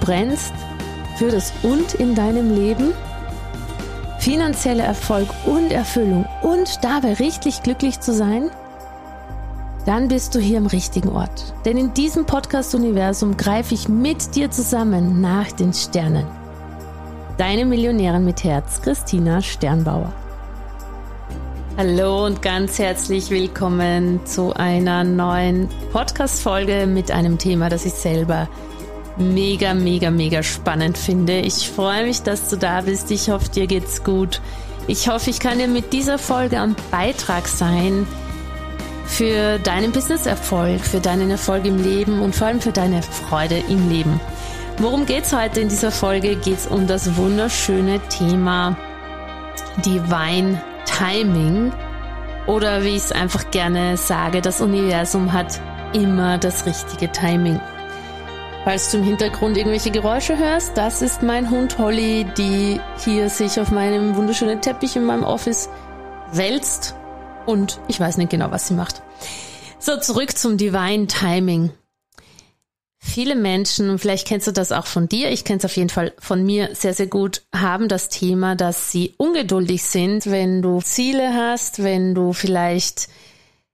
Brennst für das Und in deinem Leben, finanzieller Erfolg und Erfüllung und dabei richtig glücklich zu sein? Dann bist du hier im richtigen Ort. Denn in diesem Podcast-Universum greife ich mit dir zusammen nach den Sternen. Deine Millionärin mit Herz, Christina Sternbauer. Hallo und ganz herzlich willkommen zu einer neuen Podcast-Folge mit einem Thema, das ich selber mega, mega, mega spannend finde. Ich freue mich, dass du da bist. Ich hoffe, dir geht's gut. Ich hoffe, ich kann dir mit dieser Folge am Beitrag sein für deinen Business-Erfolg, für deinen Erfolg im Leben und vor allem für deine Freude im Leben. Worum geht's heute in dieser Folge? Geht's um das wunderschöne Thema Divine Timing oder wie ich es einfach gerne sage, das Universum hat immer das richtige Timing. Falls du im Hintergrund irgendwelche Geräusche hörst, das ist mein Hund Holly, die hier sich auf meinem wunderschönen Teppich in meinem Office wälzt und ich weiß nicht genau, was sie macht. So, zurück zum Divine Timing. Viele Menschen, vielleicht kennst du das auch von dir, ich kenne es auf jeden Fall von mir sehr, sehr gut, haben das Thema, dass sie ungeduldig sind, wenn du Ziele hast, wenn du vielleicht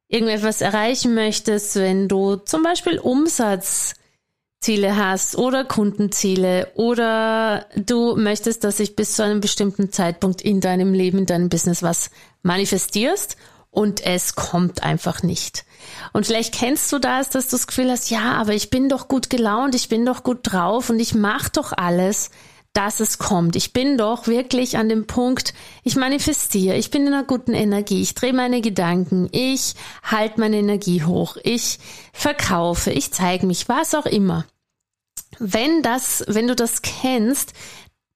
irgendetwas erreichen möchtest, wenn du zum Beispiel Umsatz Ziele hast oder Kundenziele oder du möchtest, dass sich bis zu einem bestimmten Zeitpunkt in deinem Leben, in deinem Business was manifestierst und es kommt einfach nicht. Und vielleicht kennst du das, dass du das Gefühl hast, ja, aber ich bin doch gut gelaunt, ich bin doch gut drauf und ich mache doch alles, dass es kommt. Ich bin doch wirklich an dem Punkt, ich manifestiere, ich bin in einer guten Energie, ich drehe meine Gedanken, ich halte meine Energie hoch, ich verkaufe, ich zeige mich, was auch immer. Wenn das, wenn du das kennst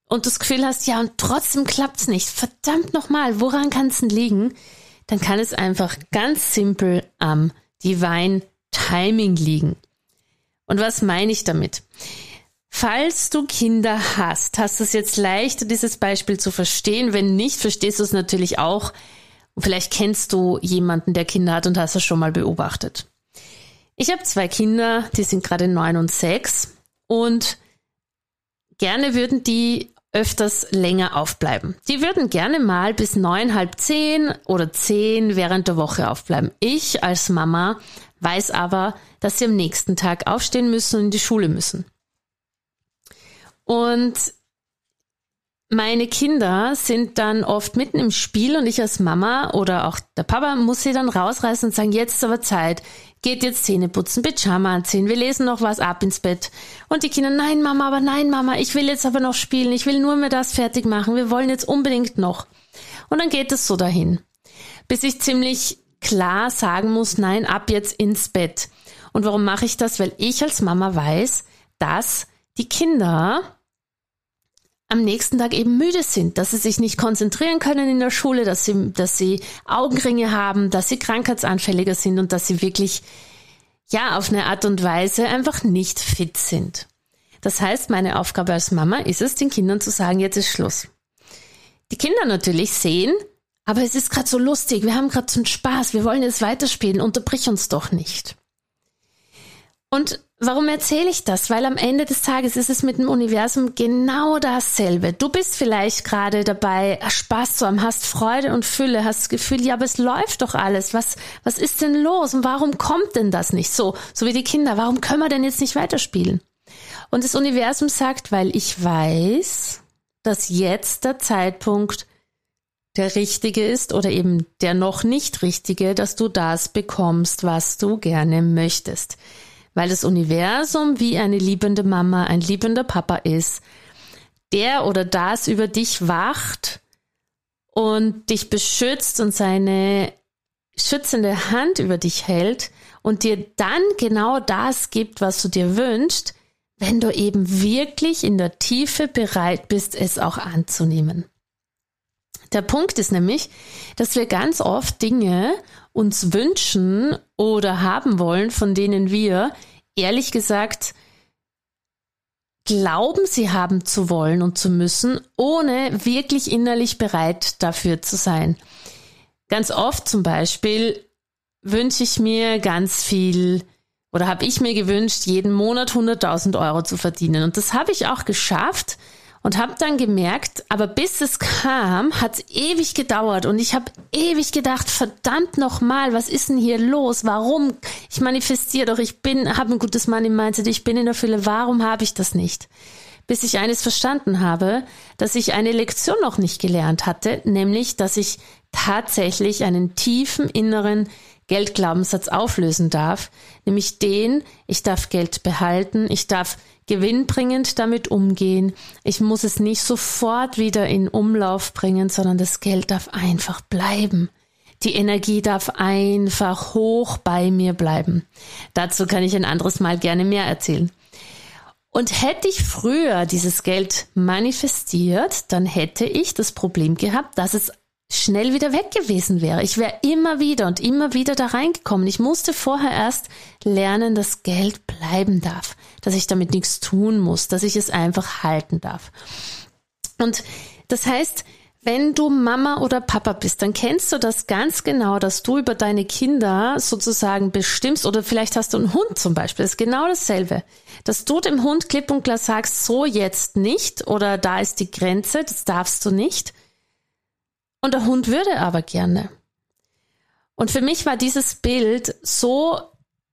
und das Gefühl hast, ja, und trotzdem klappt's nicht, verdammt nochmal, woran kann es denn liegen? Dann kann es einfach ganz simpel am Divine Timing liegen. Und was meine ich damit? Falls du Kinder hast, hast du es jetzt leichter, dieses Beispiel zu verstehen. Wenn nicht, verstehst du es natürlich auch. Vielleicht kennst du jemanden, der Kinder hat und hast es schon mal beobachtet. Ich habe zwei Kinder, die sind gerade neun und sechs und gerne würden die öfters länger aufbleiben. Die würden gerne mal bis neun, halb zehn oder zehn während der Woche aufbleiben. Ich als Mama weiß aber, dass sie am nächsten Tag aufstehen müssen und in die Schule müssen. Und meine Kinder sind dann oft mitten im Spiel und ich als Mama oder auch der Papa muss sie dann rausreißen und sagen, jetzt ist aber Zeit. Geht jetzt Zähne putzen, Pyjama anziehen, wir lesen noch was ab ins Bett. Und die Kinder, nein Mama, aber nein Mama, ich will jetzt aber noch spielen, ich will nur mir das fertig machen, wir wollen jetzt unbedingt noch. Und dann geht es so dahin. Bis ich ziemlich klar sagen muss, nein, ab jetzt ins Bett. Und warum mache ich das? Weil ich als Mama weiß, dass die Kinder am nächsten Tag eben müde sind, dass sie sich nicht konzentrieren können in der Schule, dass sie, dass sie Augenringe haben, dass sie krankheitsanfälliger sind und dass sie wirklich, ja, auf eine Art und Weise einfach nicht fit sind. Das heißt, meine Aufgabe als Mama ist es, den Kindern zu sagen, jetzt ist Schluss. Die Kinder natürlich sehen, aber es ist gerade so lustig, wir haben gerade so einen Spaß, wir wollen jetzt weiterspielen, unterbrich uns doch nicht. Und warum erzähle ich das? Weil am Ende des Tages ist es mit dem Universum genau dasselbe. Du bist vielleicht gerade dabei, Spaß zu haben, hast Freude und Fülle, hast das Gefühl, ja, aber es läuft doch alles. Was, was ist denn los? Und warum kommt denn das nicht so? So wie die Kinder. Warum können wir denn jetzt nicht weiterspielen? Und das Universum sagt, weil ich weiß, dass jetzt der Zeitpunkt der richtige ist oder eben der noch nicht richtige, dass du das bekommst, was du gerne möchtest. Weil das Universum wie eine liebende Mama, ein liebender Papa ist, der oder das über dich wacht und dich beschützt und seine schützende Hand über dich hält und dir dann genau das gibt, was du dir wünschst, wenn du eben wirklich in der Tiefe bereit bist, es auch anzunehmen. Der Punkt ist nämlich, dass wir ganz oft Dinge uns wünschen oder haben wollen, von denen wir ehrlich gesagt glauben, sie haben zu wollen und zu müssen, ohne wirklich innerlich bereit dafür zu sein. Ganz oft zum Beispiel wünsche ich mir ganz viel oder habe ich mir gewünscht, jeden Monat 100.000 Euro zu verdienen. Und das habe ich auch geschafft und habe dann gemerkt, aber bis es kam, hat es ewig gedauert und ich habe ewig gedacht, verdammt nochmal, was ist denn hier los? Warum? Ich manifestiere doch, ich bin, habe ein gutes Money Mindset, ich bin in der Fülle, warum habe ich das nicht? Bis ich eines verstanden habe, dass ich eine Lektion noch nicht gelernt hatte, nämlich, dass ich tatsächlich einen tiefen inneren Geldglaubenssatz auflösen darf, nämlich den, ich darf Geld behalten, ich darf gewinnbringend damit umgehen, ich muss es nicht sofort wieder in Umlauf bringen, sondern das Geld darf einfach bleiben. Die Energie darf einfach hoch bei mir bleiben. Dazu kann ich ein anderes Mal gerne mehr erzählen. Und hätte ich früher dieses Geld manifestiert, dann hätte ich das Problem gehabt, dass es schnell wieder weg gewesen wäre. Ich wäre immer wieder und immer wieder da reingekommen. Ich musste vorher erst lernen, dass Geld bleiben darf, dass ich damit nichts tun muss, dass ich es einfach halten darf. Und das heißt, wenn du Mama oder Papa bist, dann kennst du das ganz genau, dass du über deine Kinder sozusagen bestimmst oder vielleicht hast du einen Hund zum Beispiel, das ist genau dasselbe. Dass du dem Hund klipp und klar sagst, so jetzt nicht oder da ist die Grenze, das darfst du nicht und der Hund würde aber gerne. Und für mich war dieses Bild so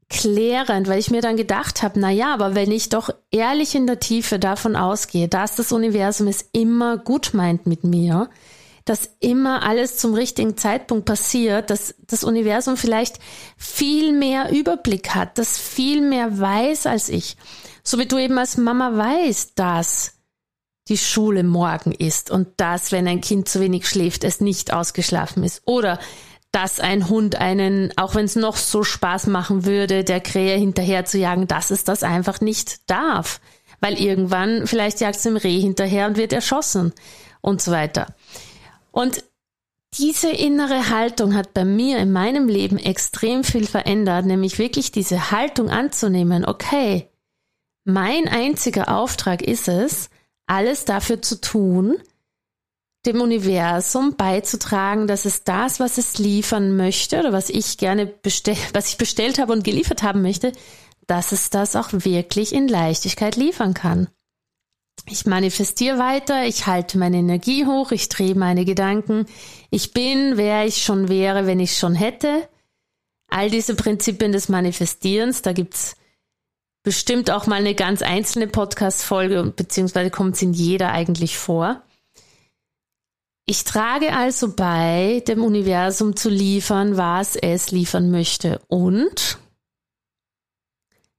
klärend, weil ich mir dann gedacht habe, na ja, aber wenn ich doch ehrlich in der Tiefe davon ausgehe, dass das Universum es immer gut meint mit mir, dass immer alles zum richtigen Zeitpunkt passiert, dass das Universum vielleicht viel mehr Überblick hat, das viel mehr weiß als ich. So wie du eben als Mama weißt, dass die Schule morgen ist und dass, wenn ein Kind zu wenig schläft, es nicht ausgeschlafen ist. Oder dass ein Hund einen, auch wenn es noch so Spaß machen würde, der Krähe hinterher zu jagen, dass es das einfach nicht darf. Weil irgendwann vielleicht jagt es dem Reh hinterher und wird erschossen und so weiter. Und diese innere Haltung hat bei mir in meinem Leben extrem viel verändert, nämlich wirklich diese Haltung anzunehmen, okay, mein einziger Auftrag ist es, alles dafür zu tun, dem Universum beizutragen, dass es das, was es liefern möchte oder was ich gerne bestell, was ich bestellt habe und geliefert haben möchte, dass es das auch wirklich in Leichtigkeit liefern kann. Ich manifestiere weiter, ich halte meine Energie hoch, ich drehe meine Gedanken. Ich bin, wer ich schon wäre, wenn ich schon hätte. All diese Prinzipien des Manifestierens, da gibt's bestimmt auch mal eine ganz einzelne Podcast-Folge, beziehungsweise kommt es in jeder eigentlich vor. Ich trage also bei, dem Universum zu liefern, was es liefern möchte und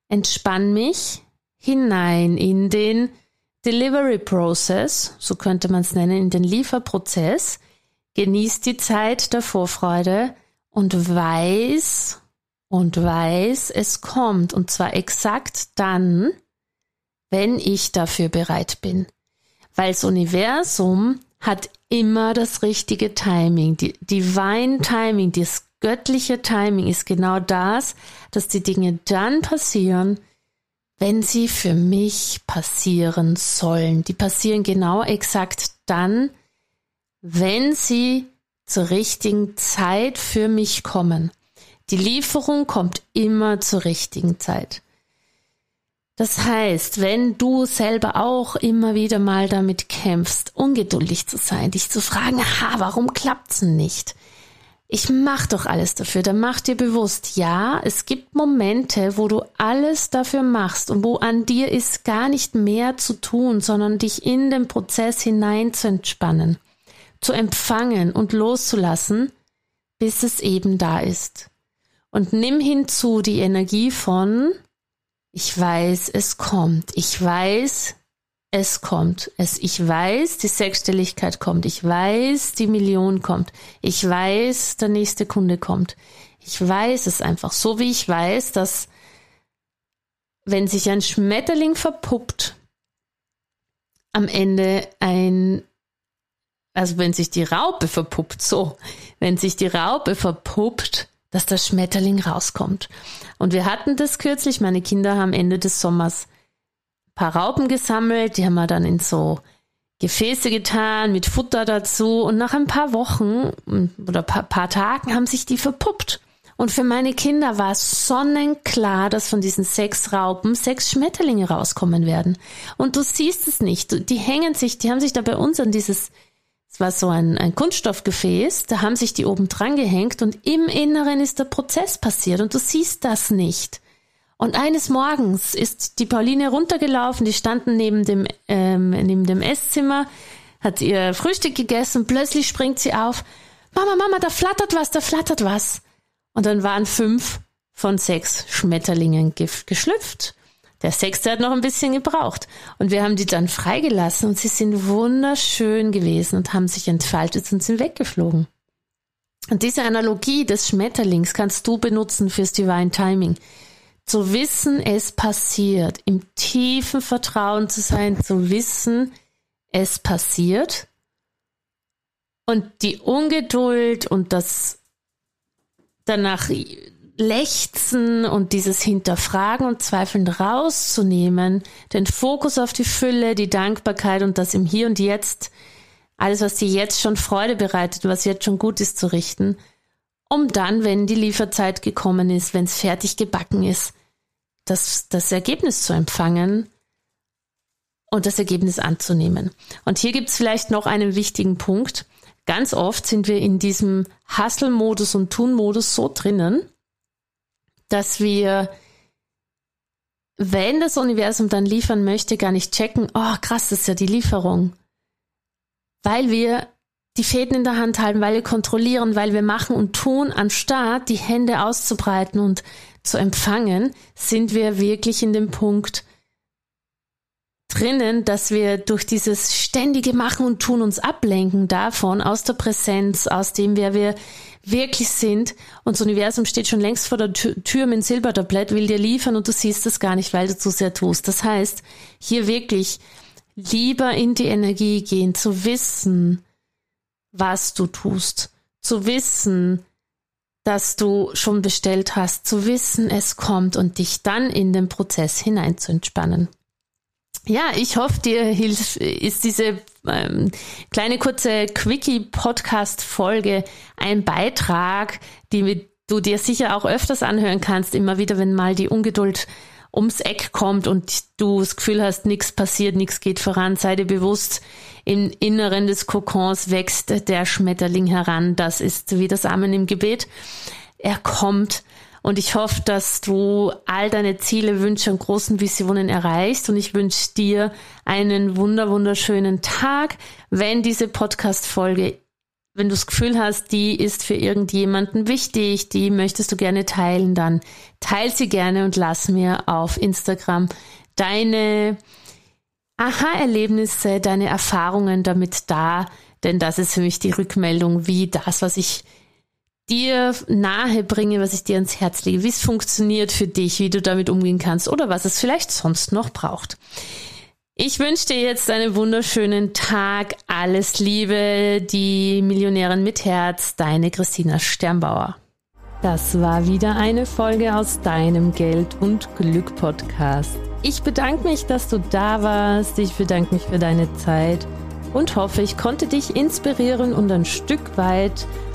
entspann mich hinein in den Delivery Process, so könnte man es nennen, in den Lieferprozess, genieß die Zeit der Vorfreude und weiß, und weiß, es kommt und zwar exakt dann, wenn ich dafür bereit bin. Weil das Universum hat immer das richtige Timing. Die Divine Timing, das göttliche Timing ist genau das, dass die Dinge dann passieren, wenn sie für mich passieren sollen. Die passieren genau exakt dann, wenn sie zur richtigen Zeit für mich kommen. Die Lieferung kommt immer zur richtigen Zeit. Das heißt, wenn du selber auch immer wieder mal damit kämpfst, ungeduldig zu sein, dich zu fragen, ha, warum klappt's denn nicht? ich mach doch alles dafür. Dann mach dir bewusst, ja, es gibt Momente, wo du alles dafür machst und wo an dir ist gar nicht mehr zu tun, sondern dich in den Prozess hinein zu entspannen, zu empfangen und loszulassen, bis es eben da ist. Und nimm hinzu die Energie von, ich weiß, es kommt. Ich weiß, es kommt. Es, ich weiß, die Sechsstelligkeit kommt. Ich weiß, die Million kommt. Ich weiß, der nächste Kunde kommt. Ich weiß es einfach. So wie ich weiß, dass wenn sich ein Schmetterling verpuppt, am Ende ein, also wenn sich die Raupe verpuppt, so, wenn sich die Raupe verpuppt, dass der Schmetterling rauskommt. Und wir hatten das kürzlich, meine Kinder haben Ende des Sommers paar Raupen gesammelt, die haben wir dann in so Gefäße getan mit Futter dazu und nach ein paar Wochen oder paar, paar Tagen haben sich die verpuppt. Und für meine Kinder war sonnenklar, dass von diesen sechs Raupen sechs Schmetterlinge rauskommen werden. Und du siehst es nicht. Die hängen sich, die haben sich da bei uns an dieses, es war so ein, ein Kunststoffgefäß, da haben sich die oben dran gehängt und im Inneren ist der Prozess passiert und du siehst das nicht. Und eines Morgens ist die Pauline runtergelaufen, die standen neben dem, ähm, neben dem Esszimmer, hat ihr Frühstück gegessen, plötzlich springt sie auf. Mama, Mama, da flattert was, da flattert was. Und dann waren fünf von sechs Schmetterlingen geschlüpft. Der sechste hat noch ein bisschen gebraucht. Und wir haben die dann freigelassen und sie sind wunderschön gewesen und haben sich entfaltet und sind weggeflogen. Und diese Analogie des Schmetterlings kannst du benutzen fürs Divine Timing zu wissen, es passiert, im tiefen Vertrauen zu sein, zu wissen, es passiert. Und die Ungeduld und das danach Lechzen und dieses Hinterfragen und Zweifeln rauszunehmen, den Fokus auf die Fülle, die Dankbarkeit und das im Hier und Jetzt, alles, was dir jetzt schon Freude bereitet, was jetzt schon gut ist, zu richten, um dann, wenn die Lieferzeit gekommen ist, wenn es fertig gebacken ist, das, das Ergebnis zu empfangen und das Ergebnis anzunehmen. Und hier gibt es vielleicht noch einen wichtigen Punkt. Ganz oft sind wir in diesem Hustle-Modus und Tun-Modus so drinnen, dass wir, wenn das Universum dann liefern möchte, gar nicht checken, oh krass, das ist ja die Lieferung. Weil wir die Fäden in der Hand halten, weil wir kontrollieren, weil wir machen und tun, anstatt die Hände auszubreiten und zu empfangen, sind wir wirklich in dem Punkt drinnen, dass wir durch dieses ständige Machen und Tun uns ablenken davon, aus der Präsenz, aus dem, wer wir wirklich sind. Und das Universum steht schon längst vor der Tür mit Silbertablett, will dir liefern und du siehst es gar nicht, weil du zu sehr tust. Das heißt, hier wirklich lieber in die Energie gehen, zu wissen, was du tust, zu wissen, dass du schon bestellt hast, zu wissen, es kommt und dich dann in den Prozess hinein zu entspannen. Ja, ich hoffe, dir hilft, ist diese ähm, kleine kurze Quickie-Podcast-Folge ein Beitrag, die du dir sicher auch öfters anhören kannst, immer wieder, wenn mal die Ungeduld ums Eck kommt und du das Gefühl hast, nichts passiert, nichts geht voran, sei dir bewusst, im Inneren des Kokons wächst der Schmetterling heran. Das ist wie das Amen im Gebet. Er kommt und ich hoffe, dass du all deine Ziele, Wünsche und großen Visionen erreichst. Und ich wünsche dir einen wunder, wunderschönen Tag. Wenn diese Podcast-Folge wenn du das Gefühl hast, die ist für irgendjemanden wichtig, die möchtest du gerne teilen, dann teil sie gerne und lass mir auf Instagram deine Aha-Erlebnisse, deine Erfahrungen damit da, denn das ist für mich die Rückmeldung, wie das, was ich dir nahe bringe, was ich dir ans Herz lege, wie es funktioniert für dich, wie du damit umgehen kannst oder was es vielleicht sonst noch braucht. Ich wünsche dir jetzt einen wunderschönen Tag. Alles Liebe, die Millionärin mit Herz, deine Christina Sternbauer. Das war wieder eine Folge aus deinem Geld und Glück Podcast. Ich bedanke mich, dass du da warst. Ich bedanke mich für deine Zeit und hoffe, ich konnte dich inspirieren und ein Stück weit